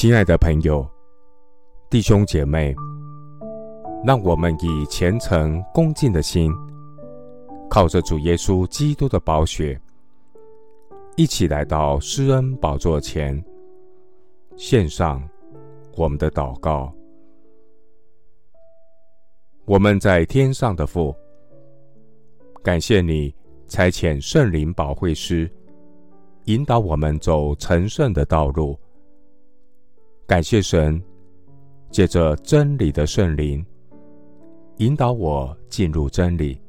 亲爱的朋友、弟兄姐妹，让我们以虔诚恭敬的心，靠着主耶稣基督的宝血，一起来到施恩宝座前，献上我们的祷告。我们在天上的父，感谢你差遣圣灵保惠师，引导我们走成圣的道路。感谢神，借着真理的圣灵，引导我进入真理，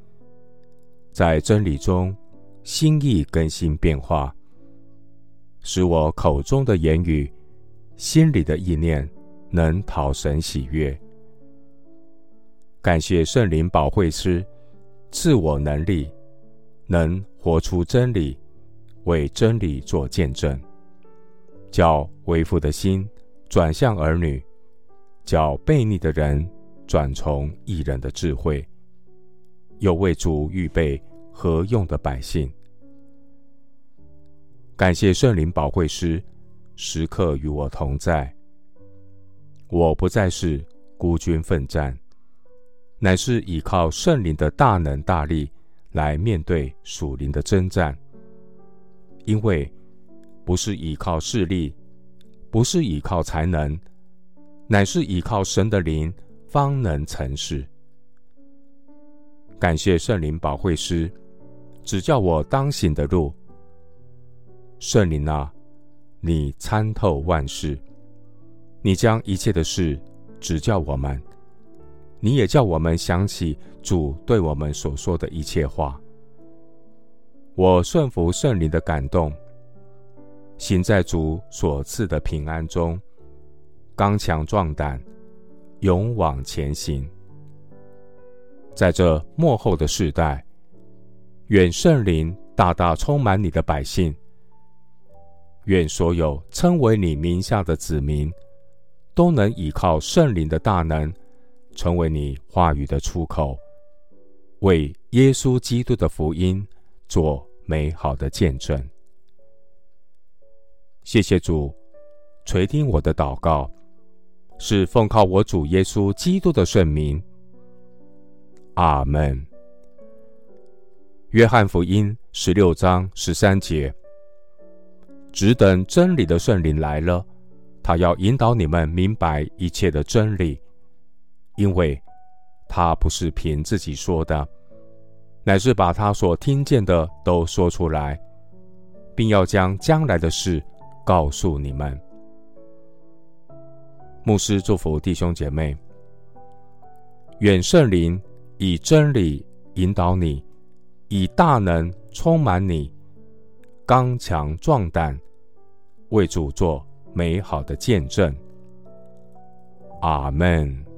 在真理中心意更新变化，使我口中的言语、心里的意念能讨神喜悦。感谢圣灵保惠师赐我能力，能活出真理，为真理做见证，叫为父的心。转向儿女，叫悖逆的人转从义人的智慧，又为主预备何用的百姓。感谢圣灵保惠师时刻与我同在，我不再是孤军奋战，乃是依靠圣灵的大能大力来面对属灵的征战，因为不是依靠势力。不是依靠才能，乃是依靠神的灵，方能成事。感谢圣灵保惠师，指教我当行的路。圣灵啊，你参透万事，你将一切的事指教我们，你也叫我们想起主对我们所说的一切话。我顺服圣灵的感动。行在主所赐的平安中，刚强壮胆，勇往前行。在这末后的世代，愿圣灵大大充满你的百姓，愿所有称为你名下的子民，都能依靠圣灵的大能，成为你话语的出口，为耶稣基督的福音做美好的见证。谢谢主垂听我的祷告，是奉靠我主耶稣基督的圣名。阿门。约翰福音十六章十三节：只等真理的圣灵来了，他要引导你们明白一切的真理，因为他不是凭自己说的，乃是把他所听见的都说出来，并要将将来的事。告诉你们，牧师祝福弟兄姐妹，远圣灵以真理引导你，以大能充满你，刚强壮胆，为主做美好的见证。阿门。